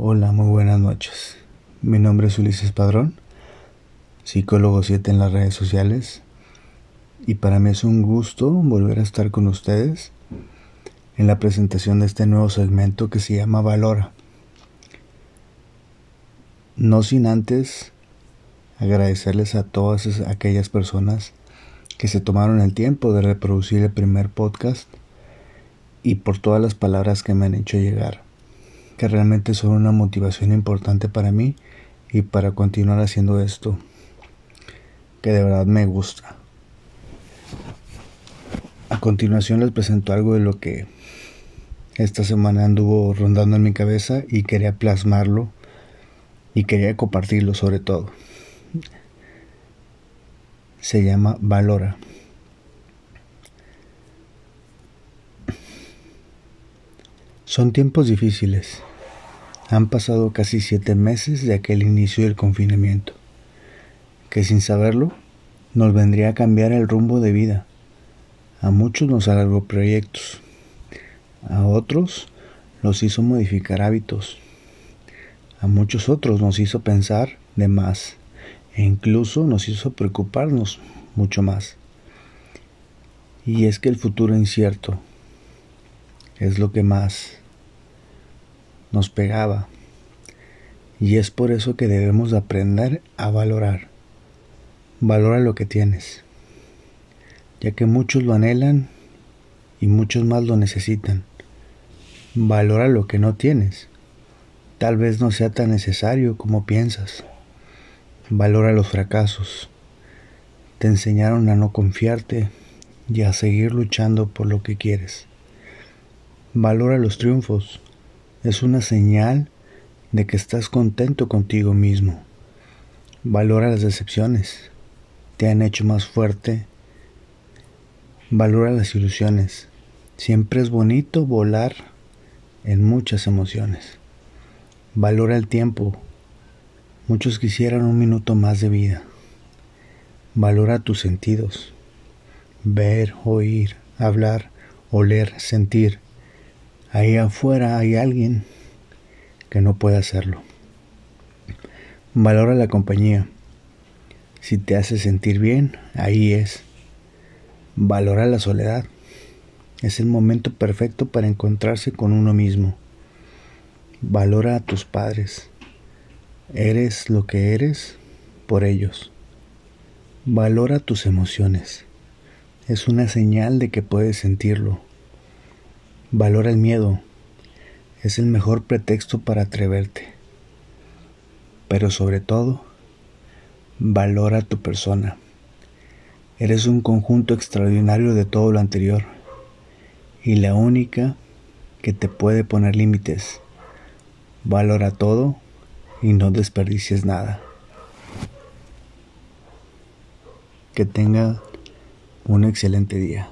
Hola, muy buenas noches. Mi nombre es Ulises Padrón, psicólogo 7 en las redes sociales, y para mí es un gusto volver a estar con ustedes en la presentación de este nuevo segmento que se llama Valora. No sin antes agradecerles a todas aquellas personas que se tomaron el tiempo de reproducir el primer podcast y por todas las palabras que me han hecho llegar que realmente son una motivación importante para mí y para continuar haciendo esto que de verdad me gusta. A continuación les presento algo de lo que esta semana anduvo rondando en mi cabeza y quería plasmarlo y quería compartirlo sobre todo. Se llama Valora. Son tiempos difíciles han pasado casi siete meses de aquel inicio del confinamiento, que sin saberlo nos vendría a cambiar el rumbo de vida. A muchos nos alargó proyectos, a otros los hizo modificar hábitos, a muchos otros nos hizo pensar de más e incluso nos hizo preocuparnos mucho más. Y es que el futuro incierto es lo que más nos pegaba. Y es por eso que debemos aprender a valorar. Valora lo que tienes, ya que muchos lo anhelan y muchos más lo necesitan. Valora lo que no tienes. Tal vez no sea tan necesario como piensas. Valora los fracasos. Te enseñaron a no confiarte y a seguir luchando por lo que quieres. Valora los triunfos es una señal de que estás contento contigo mismo. Valora las decepciones, te han hecho más fuerte. Valora las ilusiones. Siempre es bonito volar en muchas emociones. Valora el tiempo. Muchos quisieran un minuto más de vida. Valora tus sentidos. Ver, oír, hablar, oler, sentir ahí afuera hay alguien que no puede hacerlo. Valora la compañía. Si te hace sentir bien, ahí es. Valora la soledad. Es el momento perfecto para encontrarse con uno mismo. Valora a tus padres. Eres lo que eres por ellos. Valora tus emociones. Es una señal de que puedes sentirlo Valora el miedo. Es el mejor pretexto para atreverte. Pero sobre todo, valora tu persona. Eres un conjunto extraordinario de todo lo anterior y la única que te puede poner límites. Valora todo y no desperdicies nada. Que tenga un excelente día.